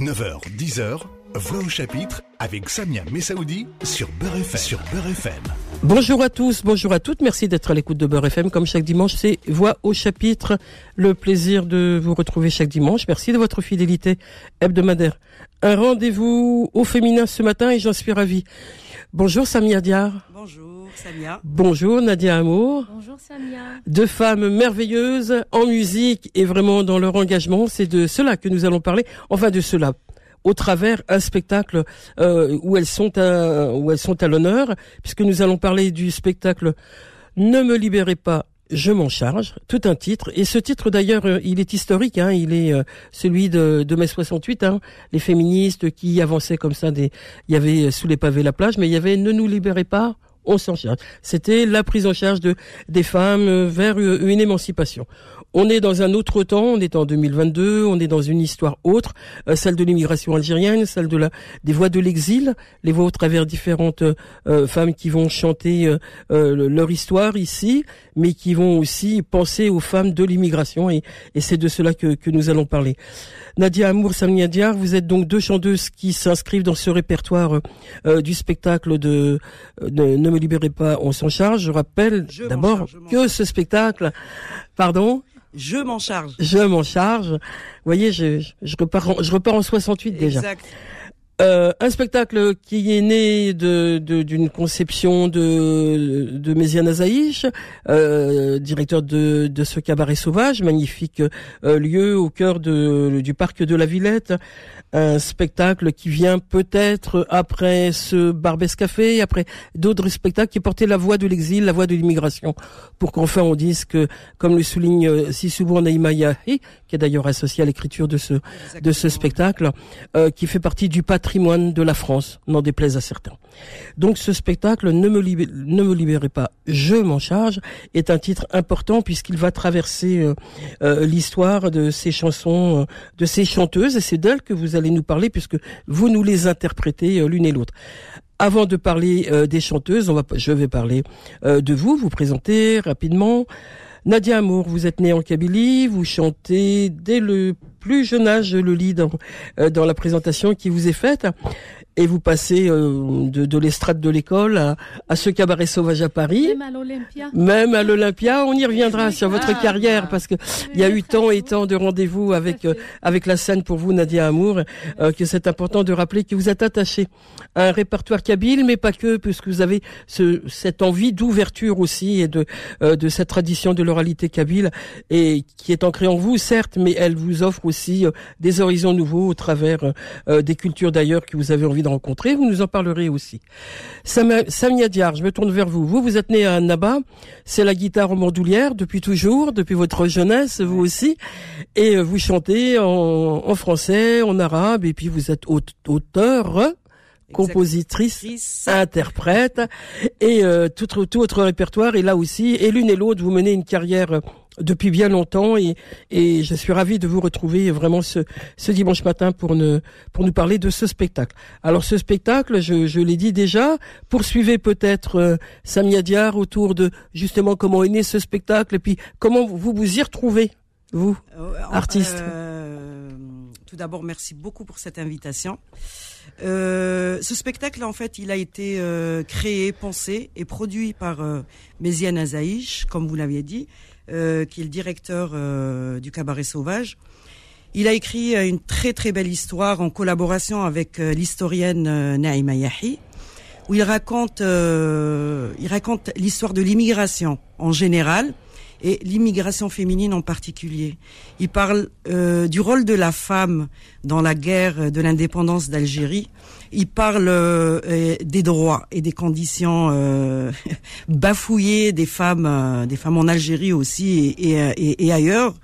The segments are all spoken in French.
9h, 10h, Voix au chapitre avec Samia Messaoudi sur Beurre FM. Sur Beurre FM. Bonjour à tous, bonjour à toutes. Merci d'être à l'écoute de Beurre FM. Comme chaque dimanche, c'est Voix au chapitre. Le plaisir de vous retrouver chaque dimanche. Merci de votre fidélité hebdomadaire. Un rendez-vous au féminin ce matin et j'en suis ravie. Bonjour Samia Diar. Bonjour Samia. Bonjour Nadia Amour. Bonjour Samia. Deux femmes merveilleuses en musique et vraiment dans leur engagement. C'est de cela que nous allons parler. Enfin de cela au travers un spectacle euh, où elles sont à, où elles sont à l'honneur, puisque nous allons parler du spectacle Ne me libérez pas, je m'en charge, tout un titre. Et ce titre d'ailleurs, euh, il est historique, hein, il est euh, celui de, de mai 68, hein, les féministes qui avançaient comme ça. Des, il y avait sous les pavés la plage, mais il y avait Ne nous libérez pas, on s'en charge. C'était la prise en charge de des femmes vers une émancipation. On est dans un autre temps, on est en 2022, on est dans une histoire autre, euh, celle de l'immigration algérienne, celle de la des voix de l'exil, les voix au travers différentes euh, femmes qui vont chanter euh, leur histoire ici, mais qui vont aussi penser aux femmes de l'immigration et, et c'est de cela que, que nous allons parler. Nadia Amour, Samia Diar, vous êtes donc deux chanteuses qui s'inscrivent dans ce répertoire du spectacle de, de, Ne me libérez pas, on s'en charge. Je rappelle d'abord que ce spectacle, pardon, je m'en charge. Je m'en charge. Vous voyez, je, je, repars, en, je repars en 68 déjà. Exact. Euh, un spectacle qui est né de d'une conception de de Méziane Azaïch, euh, directeur de de ce cabaret sauvage, magnifique euh, lieu au cœur de du parc de la Villette, un spectacle qui vient peut-être après ce Barbès Café, après d'autres spectacles qui portaient la voix de l'exil, la voix de l'immigration, pour qu'enfin on dise que, comme le souligne euh, si souvent Naïma Yahi, qui est d'ailleurs associé à l'écriture de ce de ce spectacle, euh, qui fait partie du patrimoine de la France, n'en déplaise à certains. Donc ce spectacle ne me, ne me libérez pas, je m'en charge est un titre important puisqu'il va traverser euh, euh, l'histoire de ces chansons, de ces chanteuses et c'est d'elles que vous allez nous parler puisque vous nous les interprétez l'une et l'autre. Avant de parler des chanteuses, on va, je vais parler de vous, vous présenter rapidement. Nadia Amour, vous êtes née en Kabylie, vous chantez dès le plus jeune âge, je le lis dans, dans la présentation qui vous est faite et vous passez euh, de, de l'estrade de l'école à, à, ce cabaret sauvage à Paris. Même à l'Olympia. Même à l'Olympia, on y reviendra sur votre ah. carrière parce que il y a eu tant et tant de rendez-vous avec euh, avec la scène pour vous, Nadia Amour, euh, que c'est important de rappeler que vous êtes attaché à un répertoire kabyle, mais pas que, puisque vous avez ce, cette envie d'ouverture aussi et de de cette tradition de l'oralité kabyle et qui est ancrée en vous, certes, mais elle vous offre aussi des horizons nouveaux au travers des cultures d'ailleurs que vous avez envie de rencontrer, vous nous en parlerez aussi. Samia Diar, je me tourne vers vous. Vous, vous êtes né à Naba, c'est la guitare en mandoulière depuis toujours, depuis votre jeunesse, vous aussi, et euh, vous chantez en, français, en arabe, et puis vous êtes auteur, compositrice, interprète, et euh, tout, tout votre répertoire est là aussi. Et l'une et l'autre, vous menez une carrière depuis bien longtemps et, et je suis ravi de vous retrouver vraiment ce, ce dimanche matin pour, ne, pour nous parler de ce spectacle. Alors ce spectacle, je, je l'ai dit déjà, poursuivez peut-être euh, Samia Diar autour de justement comment est né ce spectacle et puis comment vous vous y retrouvez, vous, euh, artiste. Euh, tout d'abord, merci beaucoup pour cette invitation. Euh, ce spectacle, en fait, il a été euh, créé, pensé et produit par euh, Méziane Azaïch, comme vous l'aviez dit, euh, qui est le directeur euh, du Cabaret Sauvage. Il a écrit euh, une très très belle histoire en collaboration avec l'historienne Naïma Yahi, où il raconte, il raconte l'histoire de l'immigration en général et l'immigration féminine en particulier. Il parle du rôle de la femme dans la guerre de l'indépendance d'Algérie il parle euh, des droits et des conditions euh, bafouillées des femmes, euh, des femmes en Algérie aussi et, et, et ailleurs.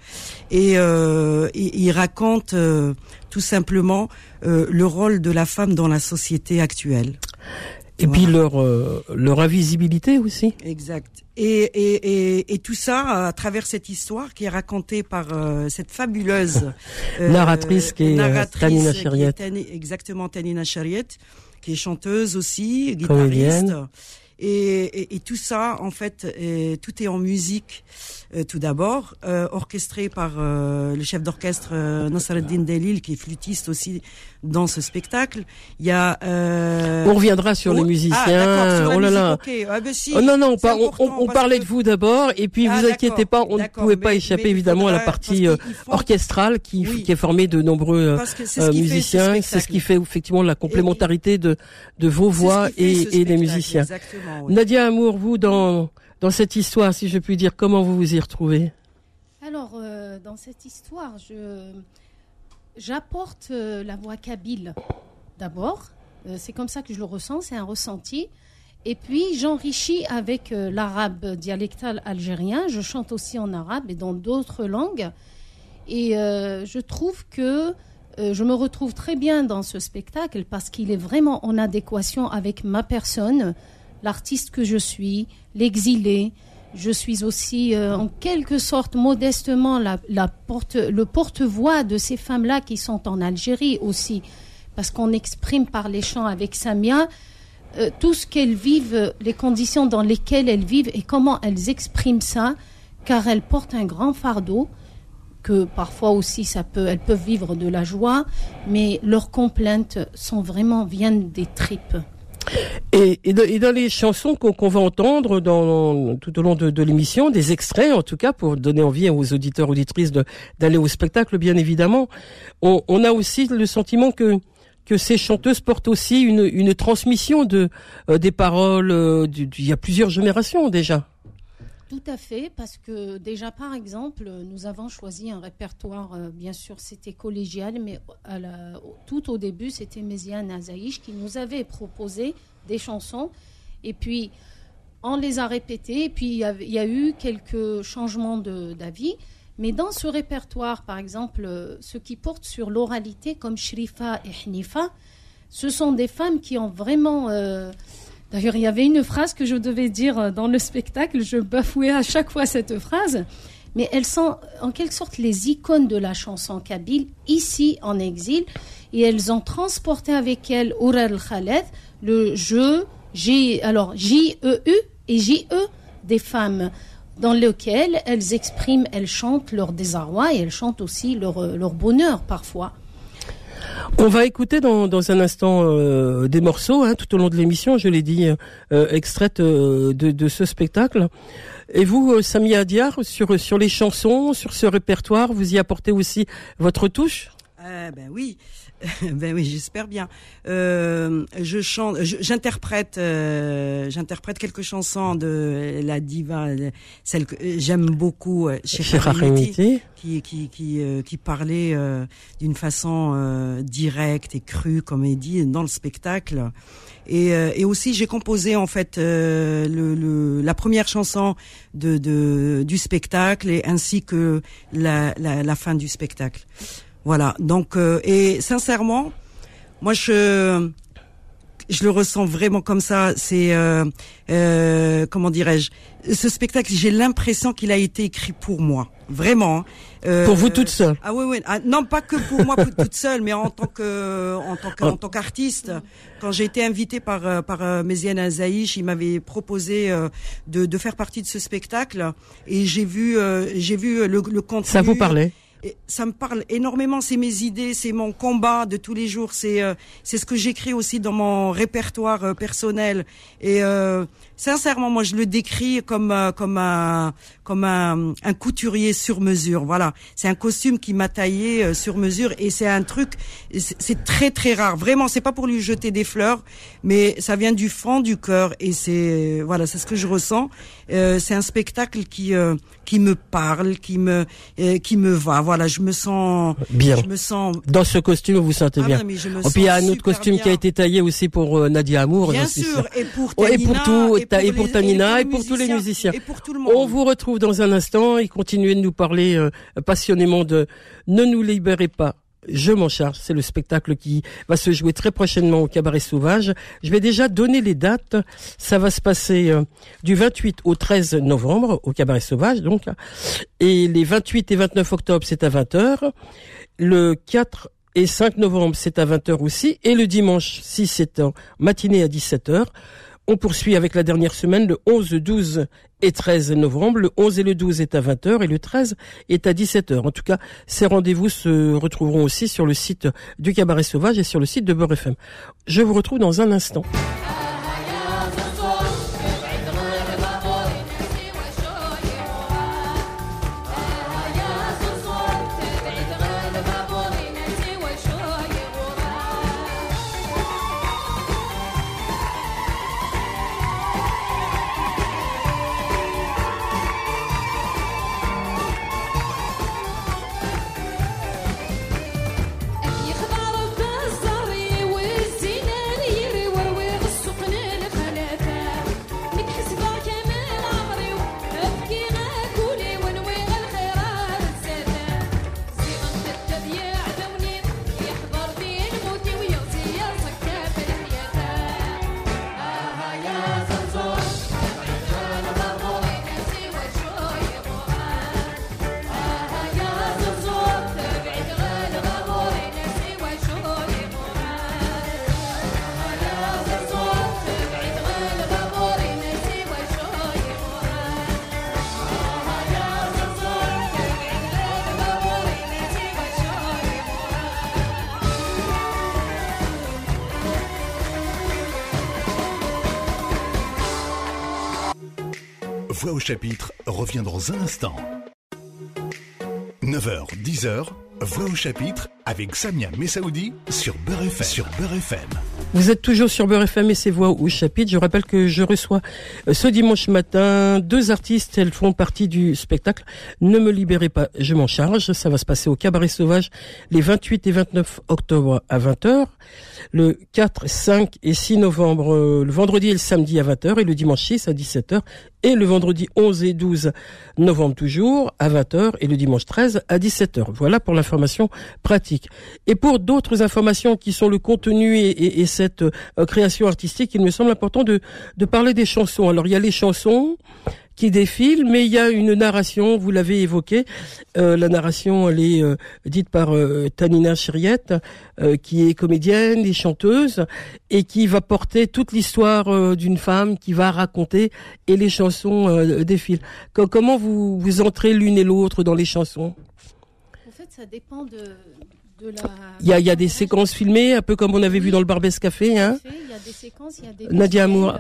Et, il raconte tout simplement le rôle de la femme dans la société actuelle. Et puis leur leur invisibilité aussi. Exact. Et, et, et, tout ça à travers cette histoire qui est racontée par cette fabuleuse narratrice qui est Tanina Exactement, Tanina Chariet, qui est chanteuse aussi, guitariste. Et, et, tout ça, en fait, tout est en musique, euh, tout d'abord, euh, orchestré par euh, le chef d'orchestre euh, Nasreddin Delil, qui est flûtiste aussi dans ce spectacle. Il y a. on reviendra sur les musiciens. Ah, oh là là. Ah, ben oh non non, on, parlait de vous d'abord, et puis ah, vous inquiétez pas, on ne pouvait pas échapper évidemment à la partie orchestrale qui, qui est formée de nombreux musiciens. C'est ce qui fait effectivement la complémentarité de de vos voix et, et les musiciens. Nadia Amour, vous dans dans cette histoire, si je puis dire, comment vous vous y retrouvez? Alors, euh, dans cette histoire, j'apporte euh, la voix kabyle d'abord. Euh, c'est comme ça que je le ressens, c'est un ressenti. Et puis, j'enrichis avec l'arabe dialectal algérien. Je chante aussi en arabe et dans d'autres langues. Et je trouve que je me retrouve très bien dans ce spectacle parce qu'il est vraiment en adéquation avec ma personne, l'artiste que je suis, l'exilé. Je suis aussi, euh, en quelque sorte, modestement, la, porte, le porte-voix de ces femmes-là qui sont en Algérie aussi, parce qu'on exprime par les chants avec Samia euh, tout ce qu'elles vivent, les conditions dans lesquelles elles vivent et comment elles expriment ça, car elles portent un grand fardeau que parfois aussi ça peut, elles peuvent vivre de la joie, mais leurs complaintes sont vraiment viennent des tripes. Et, dans les chansons qu'on va entendre dans, tout au long de, l'émission, des extraits en tout cas pour donner envie aux auditeurs auditrices d'aller au spectacle, bien évidemment, on, a aussi le sentiment que ces chanteuses portent aussi une, une transmission de euh, des paroles. Euh, il y a plusieurs générations déjà. Tout à fait, parce que déjà, par exemple, nous avons choisi un répertoire, euh, bien sûr, c'était collégial, mais tout au début, c'était Méziane Azaïch qui nous avait proposé des chansons. Et puis, on les a répétées, et puis il y, a, eu quelques changements d'avis. Mais dans ce répertoire, par exemple, ce qui porte sur l'oralité, comme Shrifa et Hnifa, ce sont des femmes qui ont vraiment... Euh, D'ailleurs, il y avait une phrase que je devais dire euh, dans le spectacle, je bafouais à chaque fois cette phrase, mais elles sont en quelque sorte les icônes de la chanson kabyle, ici en exil, et elles ont transporté avec elles Oural Khaled, le jeu, J, alors J-E-U et J-E des femmes dans lequel elles expriment, elles chantent leur désarroi et elles chantent aussi leur, leur bonheur parfois. On va écouter dans, dans un instant euh, des morceaux hein, tout au long de l'émission, je l'ai dit, euh, extraites euh, de, de, ce spectacle. Et vous, Samia Diar, sur, sur les chansons, sur ce répertoire, vous y apportez aussi votre touche? Ben oui. ben oui, j'espère bien. Euh, je chante, j'interprète, euh, j'interprète quelques chansons de la diva, celle que j'aime beaucoup, euh, chez qui qui qui euh, qui parlait d'une façon directe et crue, comme elle dit, dans le spectacle. Et, et aussi, j'ai composé en fait le, le, la première chanson de, de, du spectacle et ainsi que la, la, la fin du spectacle. Voilà. Donc euh, et sincèrement, moi je je le ressens vraiment comme ça. C'est euh, euh, comment dirais-je Ce spectacle, j'ai l'impression qu'il a été écrit pour moi, vraiment. Euh, pour vous toute seule Ah oui, oui. Ah, non, pas que pour moi toute seule, mais en tant que en tant en tant qu'artiste. Quand j'ai été invitée par euh, par euh, Méziane Azaïch, il m'avait proposé de, de faire partie de ce spectacle, et j'ai vu j'ai vu le, le contenu. Ça vous parlait ça me parle énormément. C'est mes idées, c'est mon combat de tous les jours. C'est euh, c'est ce que j'écris aussi dans mon répertoire euh, personnel. Et euh, sincèrement, moi, je le décris comme comme un comme un, un couturier sur mesure. Voilà, c'est un costume qui m'a taillé sur mesure et c'est un truc. C'est très très rare. Vraiment, c'est pas pour lui jeter des fleurs, mais ça vient du fond du cœur et c'est voilà, c'est ce que je ressens. c'est un spectacle qui qui me parle, qui me qui me va. Voilà, je me sens bien. Je me sens dans ce costume, vous sentez ah bien. et puis il y a un autre costume qui a été taillé aussi pour euh, Nadia Amour. Bien sûr, et pour Tanina, et pour tout, et pour, Tanina, et pour tous les musiciens. Et pour tout le monde. On vous retrouve dans un instant et continuez de nous parler euh, passionnément de Ne nous libérez pas je m'en charge. C'est le spectacle qui va se jouer très prochainement au Cabaret Sauvage. Je vais déjà donner les dates. Ça va se passer euh, du 28 au 13 novembre au Cabaret Sauvage, donc. Et les 28 et 29 octobre, c'est à 20h. Le 4 et 5 novembre, c'est à 20h aussi. Et le dimanche 6, c'est en matinée à 17h On poursuit avec la dernière semaine, le 11, 12 et 13 novembre. Le 11 et le 12 est à 20h et le 13 est à 17h. En tout cas, ces rendez-vous se retrouveront aussi sur le site du Cabaret Sauvage et sur le site de Beurre FM. Je vous retrouve dans un instant. Chapitre revient dans un instant. 9h, 10h, Voix au chapitre avec Samia Messaoudi sur Beurre. Sur Beurre FM. Vous êtes toujours sur Beurre FM et c'est Voix au chapitre. Je rappelle que je reçois euh, ce dimanche matin deux artistes. Elles font partie du spectacle Ne me libérez pas, je m'en charge. Ça va se passer au Cabaret Sauvage les 28 et 29 octobre à 20h. Le 4, 5 et 6 novembre, euh, le vendredi et le samedi à 20h et le dimanche 6 à 17h et le vendredi 11 et 12 novembre toujours à 20h et le dimanche 13 à 17h. Voilà pour l'information pratique. Et pour d'autres informations qui sont le contenu et, et, euh, création artistique, il me semble important de, de parler des chansons. Alors il y a les chansons, qui défile, mais il y a une narration, vous l'avez évoqué, euh, la narration elle est euh, dite par Tanina Chiriette, qui est comédienne et chanteuse, et qui va porter toute l'histoire d'une femme qui va raconter, et les chansons défilent. comment vous, vous entrez l'une et l'autre dans les chansons? En fait, ça dépend de... de la... Il y a, il y a des séquences filmées, un peu comme on avait vu dans le Barbès Café. Hein il y a des séquences, il y a des... Nadia Amour.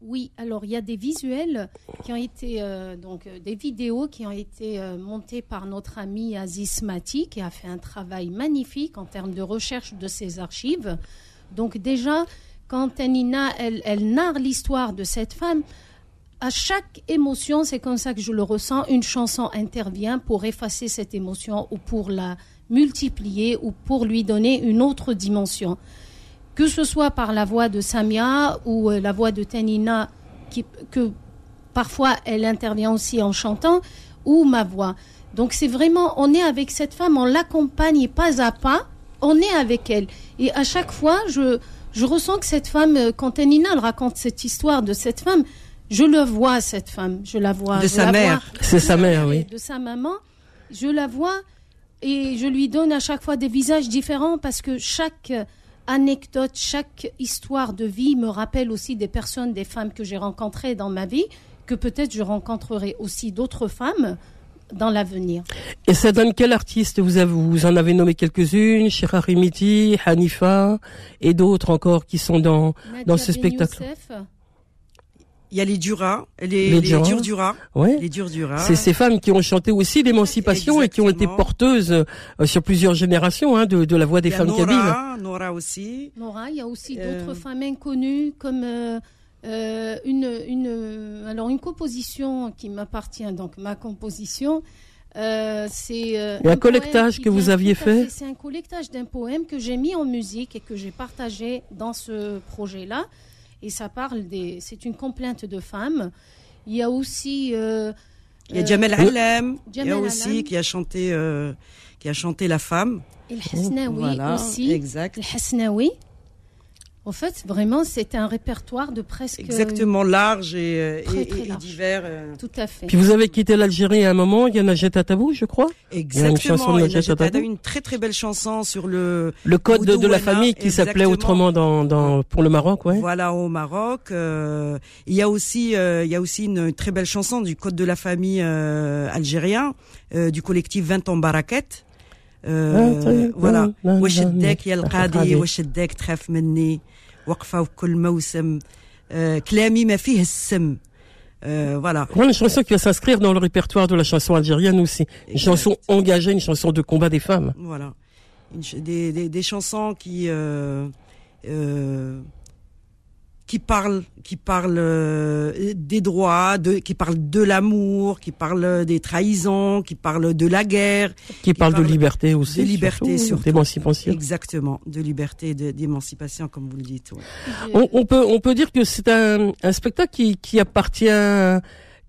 Oui, alors il y a des visuels qui ont été, euh, donc euh, des vidéos qui ont été euh, montées par notre ami Aziz Mati, qui a fait un travail magnifique en termes de recherche de ses archives. Donc déjà, quand Tanina, elle, elle narre l'histoire de cette femme, à chaque émotion, c'est comme ça que je le ressens, une chanson intervient pour effacer cette émotion ou pour la multiplier ou pour lui donner une autre dimension que ce soit par la voix de Samia ou euh, la voix de Tanina, qui, que parfois elle intervient aussi en chantant, ou ma voix. Donc c'est vraiment, on est avec cette femme, on l'accompagne pas à pas, on est avec elle. Et à chaque fois, je, je ressens que cette femme, euh, quand Tanina elle raconte cette histoire de cette femme, je le vois, cette femme, je la vois. De sa mère. C'est sa mère, oui. De sa maman, je la vois et je lui donne à chaque fois des visages différents parce que chaque anecdote, chaque histoire de vie me rappelle aussi des personnes, des femmes que j'ai rencontrées dans ma vie, que peut-être je rencontrerai aussi d'autres femmes dans l'avenir. Et ça donne quel artiste vous, avez, vous en avez nommé quelques-unes, Shira Rimiti, Hanifa et d'autres encore qui sont dans, dans ce spectacle il y a les Dura, les, les, les Dura, les Dura. C'est ces femmes qui ont chanté aussi l'émancipation et qui ont été porteuses euh, sur plusieurs générations hein, de, de, la voix des femmes Nora, kabyles. Nora aussi. Nora, il y a aussi euh... d'autres femmes inconnues comme euh, euh une, une, alors une composition qui m'appartient, donc ma composition. Euh, c'est un, un collectage que vous aviez fait. C'est un collectage d'un poème que j'ai mis en musique et que j'ai partagé dans ce projet-là et ça parle des. C'est une complainte de femmes. Il y a aussi. Euh, il y a Jamel euh, Alem, il y a aussi qui a chanté euh, qui a chanté la femme. Et le Hasnaoui aussi. Exact. Le Hasnaoui. En fait, vraiment, c'est un répertoire de presque. Exactement, large et, euh, et, divers. Euh. Tout à fait. Puis vous avez quitté l'Algérie à un moment, il y a Najat Tabou, je crois. Exactement. Il y a une chanson de Najat Tabou. une très très belle chanson sur le. Le code de, la famille qui s'appelait autrement dans, dans, pour le Maroc, ouais. Voilà, au Maroc. Euh, il y a aussi, il y a aussi une très belle chanson du code de la famille algérien, du collectif 20 ans Baraket. voilà. وشدك يا القاضي وشدك تخاف مني وقفه وكل موسم كلامي ما فيه السم voilà. Une chanson qui va s'inscrire dans le répertoire de la chanson algérienne aussi. Une chanson engagée, une chanson de combat des femmes. Voilà. des, des, des, chansons qui euh, euh, qui parle qui parle euh, des droits, de, qui parle de l'amour, qui parle des trahisons, qui parle de la guerre, qui, parle, de liberté aussi, de liberté surtout, d'émancipation. Exactement, de liberté, d'émancipation comme vous le dites. On, on, peut on peut dire que c'est un, un spectacle qui qui appartient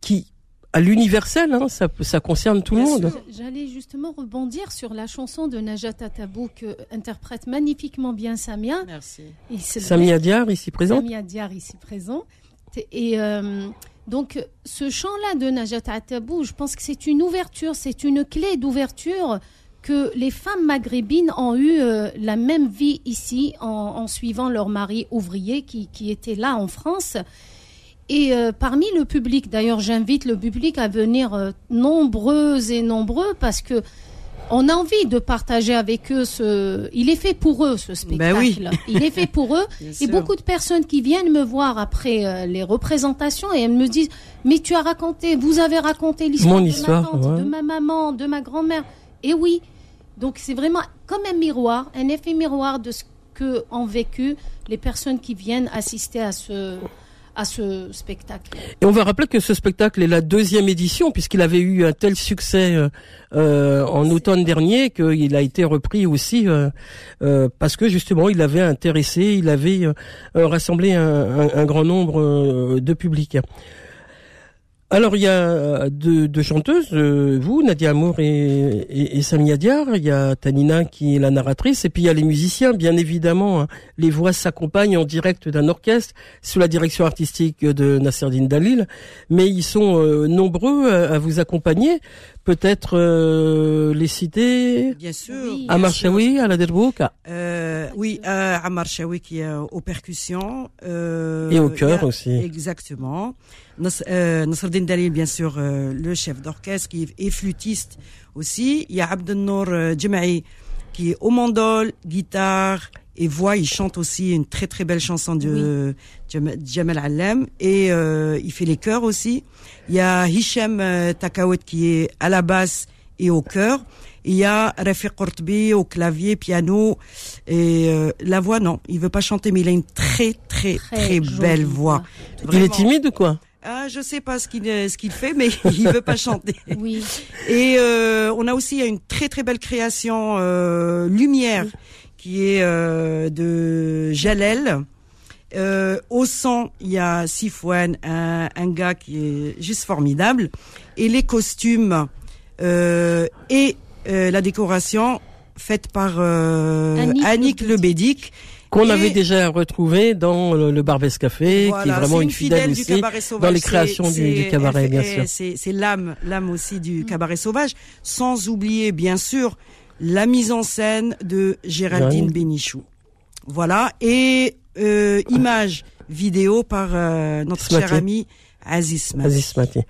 qui à l'universel, hein, ça, ça concerne tout le monde. J'allais justement rebondir sur la chanson de Najat Tabou que interprète magnifiquement bien Samia. Merci. Samia Diar ici présent. Samia Diar ici présent. Et euh, donc ce chant-là de Najat Tabou, je pense que c'est une ouverture, c'est une clé d'ouverture que les femmes maghrébines ont eu euh, la même vie ici en, en suivant leur mari ouvrier qui, qui était là en France. Et euh, parmi le public, d'ailleurs, j'invite le public à venir euh, nombreux et nombreux parce que on a envie de partager avec eux ce. Il est fait pour eux ce spectacle. Ben oui. Il est fait pour eux. et beaucoup de personnes qui viennent me voir après euh, les représentations et elles me disent mais tu as raconté, vous avez raconté l'histoire de ma tante, de ma maman, de ma grand-mère. Et oui. Donc c'est vraiment comme un miroir, un effet miroir de ce que ont vécu les personnes qui viennent assister à ce Et on va rappeler que ce spectacle est la deuxième édition puisqu'il avait eu un tel succès euh, euh en automne dernier qu'il a été repris aussi euh, parce que justement il avait intéressé, il avait rassemblé un, grand nombre de publics. Alors il y a euh, deux, chanteuses, euh, vous, Nadia Amour et, et, Samia Diar. Il y a Tanina qui est la narratrice, et puis il y a les musiciens, bien évidemment. Hein. Les voix s'accompagnent en direct d'un orchestre sous la direction artistique de Nasserdine Dalil, mais ils sont euh, nombreux à, vous accompagner. Peut-être les citer. Bien sûr. Amar Chaoui à la Derbouk. oui, Amar Chaoui qui est aux percussions. et au chœur aussi. Exactement. Euh, Nasruddin Dalil, bien sûr, euh, le chef d'orchestre, qui est flûtiste aussi. Il y a Abdelnour euh, Djemaï, qui est au mandol, guitare et voix. Il chante aussi une très très belle chanson de Jamal Allem. Et il fait les chœurs aussi. Il y a Hichem Takawet qui est à la basse et au chœur. Il y a Rafiq Kortbi au clavier, piano et la voix non, il veut pas chanter mais il a une très très très, belle voix. Il est timide ou quoi? Ah, je sais pas ce qu'il ce qu'il fait, mais il veut pas chanter. Oui. Et euh, on a aussi une très très belle création euh, lumière qui est euh, de Jalel. Euh, au son, il y a Sifouane, un, un, gars qui est juste formidable, et les costumes euh, et euh, la décoration faite par Annick, Annick Lebédic qu'on avait déjà retrouvé dans le, le Barbès Café, qui est vraiment une, fidèle, aussi dans les créations du, cabaret, bien sûr. C'est l'âme, l'âme aussi du mm. cabaret sauvage, sans oublier bien sûr la mise en scène de Géraldine Bénichou. Voilà. Et euh, image vidéo par euh, notre cher ami Aziz Mati.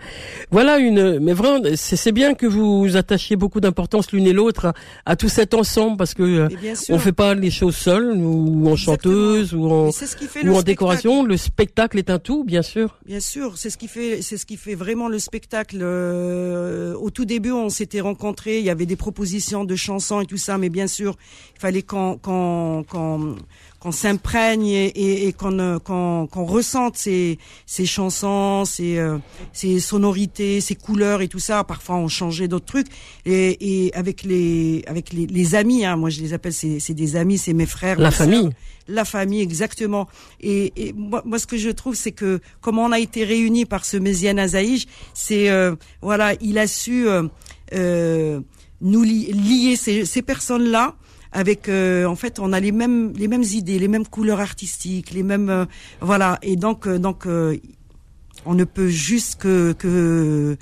Voilà une, mais vraiment, c'est bien que vous attachiez beaucoup d'importance l'une et l'autre à, tout cet ensemble parce que euh, on fait pas les choses seules ou en chanteuse ou en, ou en décoration. Le spectacle est un tout, bien sûr. Bien sûr, c'est ce qui fait, c'est ce qui fait vraiment le spectacle. Euh, au tout début, on s'était rencontrés, il y avait des propositions de chansons et tout ça, mais bien sûr, il fallait qu'on, qu'on, qu'on qu'on s'imprègne et, et, qu'on euh, qu'on qu'on ressente ces, ces chansons, ces, euh, ces sonorités, ces couleurs et tout ça. Parfois, on changeait d'autres trucs. Et, et avec les avec les, les amis, hein, moi je les appelle, c'est des amis, c'est mes frères. La famille. la famille, exactement. Et, et moi, moi, ce que je trouve, c'est que comment on a été réunis par ce Méziane Azaïj, c'est euh, voilà, il a su euh, nous lier ces, ces personnes-là avec en fait on a les mêmes les mêmes idées, les mêmes couleurs artistiques, les mêmes voilà et donc donc on ne peut juste que que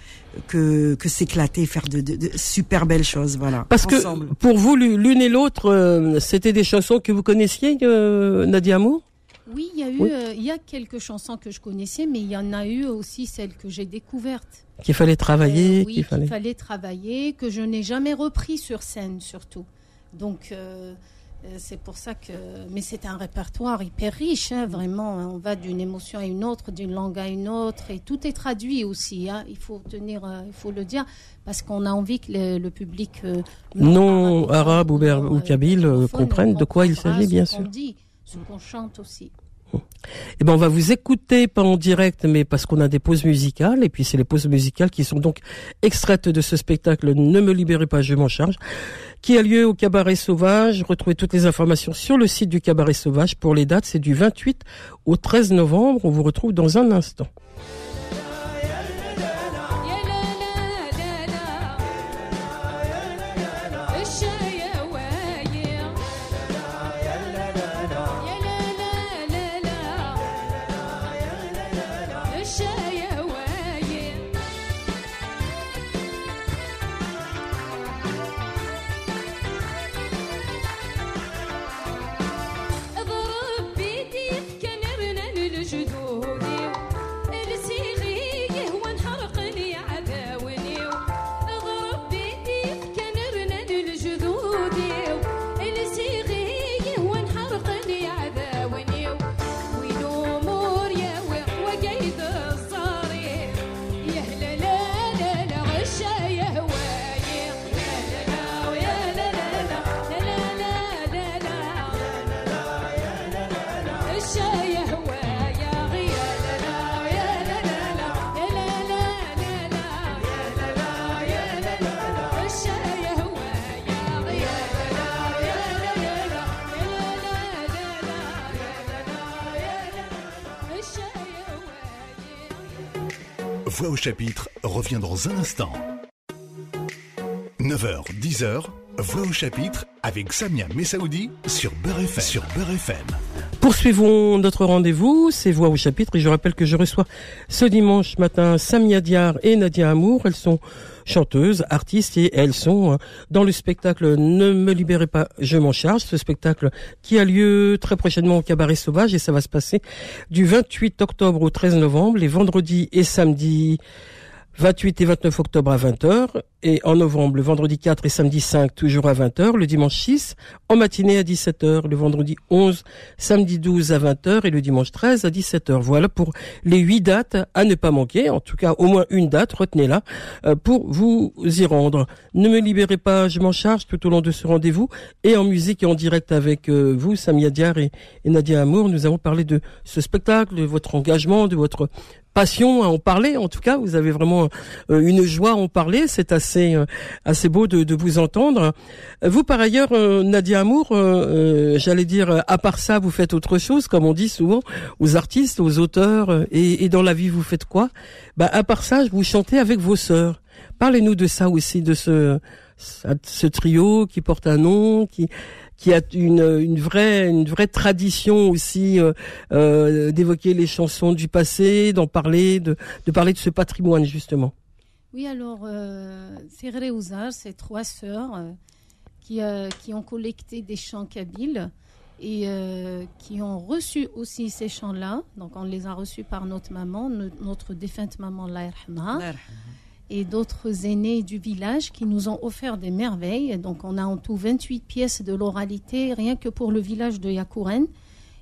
que, que s'éclater, faire de, de, super belles choses, voilà. Parce que pour vous, l'une et l'autre, euh, c'était des chansons que vous connaissiez, euh, Nadia Amour? Oui, il y a eu, euh, il y a quelques chansons que je connaissais, mais il y en a eu aussi celles que j'ai découvertes. Qu'il fallait travailler, oui, qu'il fallait... fallait... travailler, que je n'ai jamais repris sur scène surtout. Donc euh, c'est pour ça que. Mais c'est un répertoire hyper riche, hein, vraiment. On va d'une émotion à une autre, d'une langue à une autre, et tout est traduit aussi. Hein. Il faut tenir, euh, il faut le dire, parce qu'on a envie que le, public euh, non, arabe, ou, ou kabyle comprenne de quoi il s'agit, bien sûr. Ce qu'on dit, ce qu'on chante aussi. Eh ben, on va vous écouter, pas en direct, mais parce qu'on a des pauses musicales, et puis c'est les pauses musicales qui sont donc extraites de ce spectacle Ne me libérez pas, je m'en charge, qui a lieu au Cabaret Sauvage. Retrouvez toutes les informations sur le site du Cabaret Sauvage. Pour les dates, c'est du 28 au 13 novembre. On vous retrouve dans un instant. Chapitre revient dans un instant. 9h, 10h, Voix au chapitre avec Samia Messaoudi sur Beurre FM. Sur FM. Poursuivons notre rendez-vous, c'est Voix au chapitre et je rappelle que je reçois ce dimanche matin Samia Diar et Nadia Amour. Elles sont chanteuses, artistes et elles sont hein, dans le spectacle Ne me libérez pas, je m'en charge. Ce spectacle qui a lieu très prochainement au Cabaret Sauvage et ça va se passer du 28 octobre au 13 novembre, les vendredis et samedis 28 et 29 octobre à 20h et en novembre, le vendredi 4 et samedi 5, toujours à 20h, le dimanche 6, en matinée à 17h, le vendredi 11, samedi 12 à 20h et le dimanche 13 à 17h. Voilà pour les huit dates à ne pas manquer, en tout cas au moins une date, retenez-la, euh, pour vous y rendre. Ne me libérez pas, je m'en charge tout au long de ce rendez-vous et en musique et en direct avec euh, vous, Samia Diar et, et Nadia Amour, nous avons parlé de ce spectacle, de votre engagement, de votre passion à en parler. En tout cas, vous avez vraiment euh, une joie à en parler. C'est assez euh, assez beau de, vous entendre. Vous, par ailleurs, euh, Nadia Amour, j'allais dire, à part ça, vous faites autre chose, comme on dit souvent aux artistes, aux auteurs. Et, dans la vie, vous faites quoi? Bah, à part ça, vous chantez avec vos sœurs. Parlez-nous de ça aussi, de ce ce trio qui porte un nom, qui qui a une, une vraie une vraie tradition aussi euh, euh, d'évoquer les chansons du passé, d'en parler, de, de parler de ce patrimoine justement. Oui, alors euh, Ferré Ouzar, c'est trois sœurs euh, qui, qui ont collecté des chants kabyles et qui ont reçu aussi ces chants-là. Donc on les a reçus par notre maman, notre défunte maman, la et d'autres aînés du village qui nous ont offert des merveilles. Donc on a en tout 28 pièces de l'oralité, rien que pour le village de Yakouren.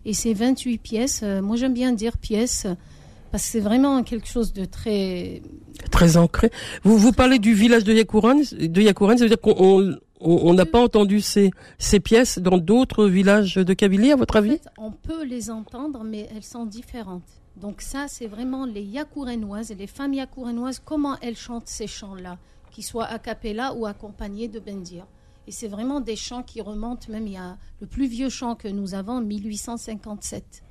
Et ces 28 pièces, euh, moi j'aime bien dire pièces, parce que c'est vraiment quelque chose de très... Très ancré. Vous, vous parlez du village de Yakouren, de Yakouren ça veut dire qu'on on n'a pas entendu ces, ces pièces dans d'autres villages de Kabylie, à votre avis? On peut les entendre, mais elles sont différentes. Donc ça, c'est vraiment les Yakourenoises et les femmes Yakourenoises, comment elles chantent ces chants-là, qu'ils soient a cappella ou accompagnés de bendir. Et c'est vraiment des chants qui remontent, même il y a le plus vieux chant que nous avons, 1857.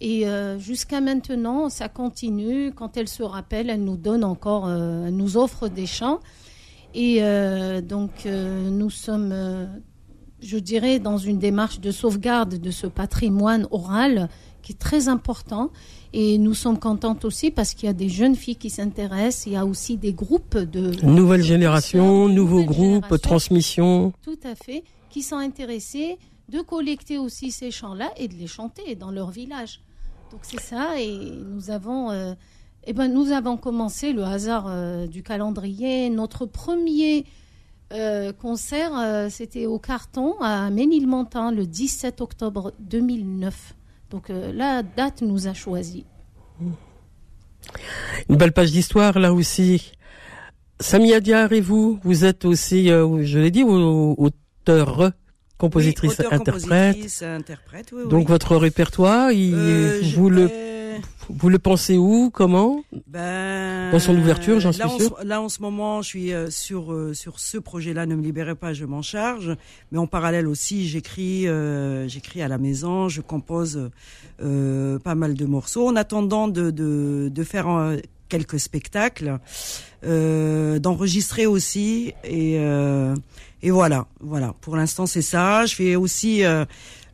Et euh, jusqu'à maintenant, ça continue. Quand elles se rappellent, elles nous donnent encore, euh, nous offrent des chants. Et euh, donc, nous sommes je dirais, dans une démarche de sauvegarde de ce patrimoine oral qui est très important. Et nous sommes contentes aussi parce qu'il y a des jeunes filles qui s'intéressent. Il y a aussi des groupes de... Nouvelle génération, nouveaux groupes, transmission. Tout à fait, qui sont intéressés de collecter aussi ces chants-là et de les chanter dans leur village. Donc c'est ça, et nous avons, euh, eh ben, nous avons commencé le hasard euh, du calendrier. Notre premier euh, concert, c'était au Carton à Ménilmontant le 17 octobre 2009. Donc la date nous a choisi. Une belle page d'histoire là aussi. Samia Diar et vous, vous êtes aussi, je l'ai dit, auteur compositrice, interprète. Donc votre répertoire, il, euh, vous le vous le pensez où Comment? Ben, Dans son ouverture, j'en suis sûr. là, en ce moment, je suis euh, sur euh, sur ce projet-là. Ne me libérez pas, je m'en charge. Mais en parallèle aussi, j'écris j'écris à la maison, je compose pas mal de morceaux en attendant de de, de faire quelques spectacles, d'enregistrer aussi et et voilà, voilà. Pour l'instant, c'est ça. Je fais aussi euh,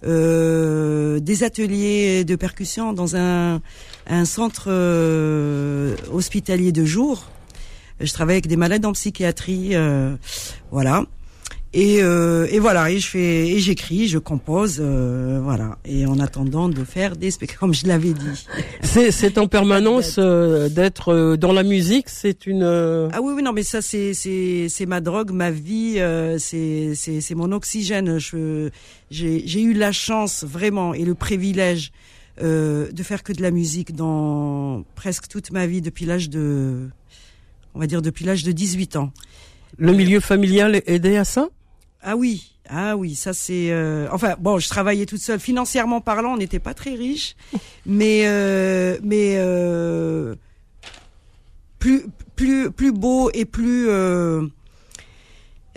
euh, des ateliers de percussion dans un, un centre euh, hospitalier de jour. Je travaille avec des malades en psychiatrie, euh, voilà. Et, euh, et voilà, et je fais, et j'écris, je compose, euh, voilà. Et en attendant de faire des spectacles, comme je l'avais dit. C'est, c'est en permanence euh, d'être euh, dans la musique, c'est une. Ah oui, oui, non, mais ça, c'est, c'est, c'est ma drogue, ma vie, c'est, c'est, c'est mon oxygène. Je, j'ai, j'ai eu la chance vraiment et le privilège de faire que de la musique dans presque toute ma vie depuis l'âge de, on va dire depuis l'âge de 18 ans. Le milieu familial aidait à ça? Ah oui, ah oui, ça c'est. Euh, enfin bon, je travaillais toute seule. Financièrement parlant, on n'était pas très riche, mais euh, mais euh, plus plus plus beau et plus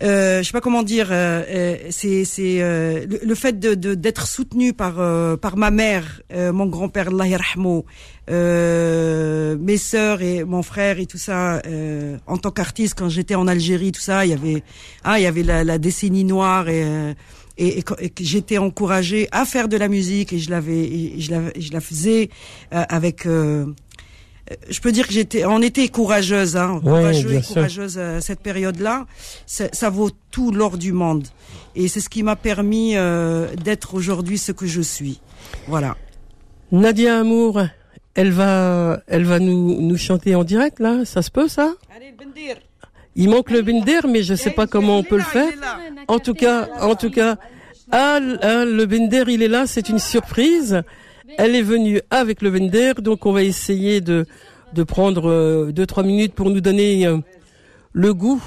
euh, je sais pas comment dire, euh, euh c'est c'est euh, le, fait de d'être soutenu par euh, par ma mère, mon grand-père Allah euh, mes sœurs et mon frère et tout ça en tant qu'artiste quand j'étais en Algérie tout ça, il y avait ah il y avait la, la décennie noire et et, et, que j'étais encouragée à faire de la musique et je l'avais je la je la faisais avec euh, je peux dire que j'étais, on était courageuse, hein, courageuse et courageuse à euh, cette période-là. Ça vaut tout l'or du monde, et c'est ce qui m'a permis euh, d'être aujourd'hui ce que je suis. Voilà. Nadia Amour, elle va, elle va nous nous chanter en direct là. Ça se peut ça? Allez, bendir. Il manque le binder, mais je sais pas comment on peut le faire. En tout cas, en tout cas, ah, ah, le binder, il est là. C'est une surprise. Elle est venue avec le Vender, donc on va essayer de, de prendre euh, deux trois minutes pour nous donner euh, le goût,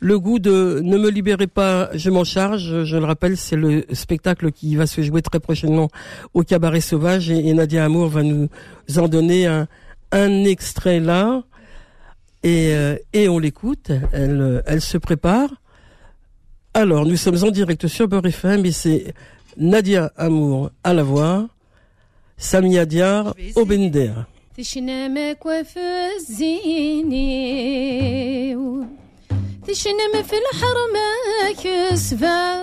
le goût de Ne me libérez pas, je m'en charge. Je le rappelle, c'est le spectacle qui va se jouer très prochainement au Cabaret Sauvage et, Nadia Amour va nous en donner un, un extrait là et, euh, et on l'écoute. Elle, elle se prépare. Alors, nous sommes en direct sur Beurre FM et c'est Nadia Amour à la voix. سامية ديار وبندير تشنم كوف الزيني تشنم في الحرم كسفا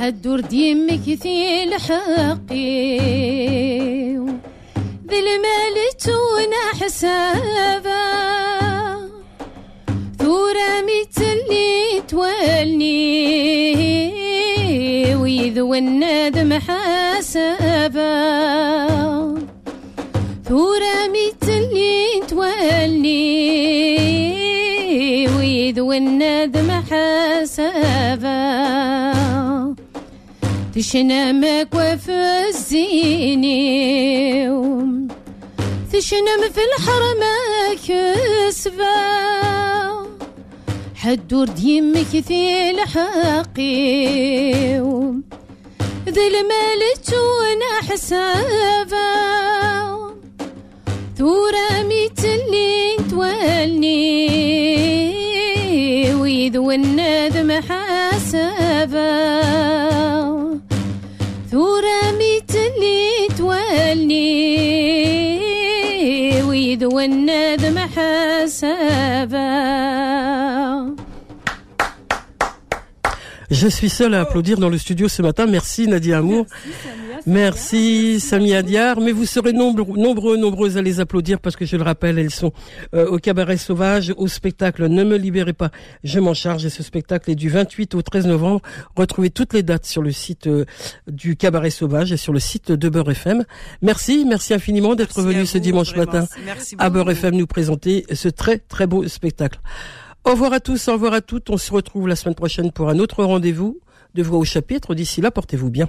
حدور ديمك في الحقي ذي المال تونا حسابا ثورة متلي تولني ويذو الندم حسابا ثورة ميتلي تولي ويذو الندم حسابا تشنا مكوى في الزيني تشنا في الحرمة كسبه حدور ديمك في الحقي ذي المال تونا حسابا. ثورة ميت اللي تولني ويذو الندم حسابا ثورة ميت اللي تولني ويذو الندم حسابا Je suis seule à applaudir dans le studio ce matin. Merci Nadia Amour. Merci Samia Diar. Mais vous serez nombreux, nombreux, nombreuses à les applaudir parce que je le rappelle, elles sont euh, au cabaret sauvage, au spectacle Ne me libérez pas, je m'en charge. Et ce spectacle est du 28 au 13 novembre. Retrouvez toutes les dates sur le site euh, du cabaret sauvage et sur le site de Beurre FM. Merci, merci infiniment d'être venu ce dimanche matin à Beurre FM nous présenter ce très très beau spectacle. Au revoir à tous, au revoir à toutes. On se retrouve la semaine prochaine pour un autre rendez-vous de Voix au chapitre. D'ici là, portez-vous bien.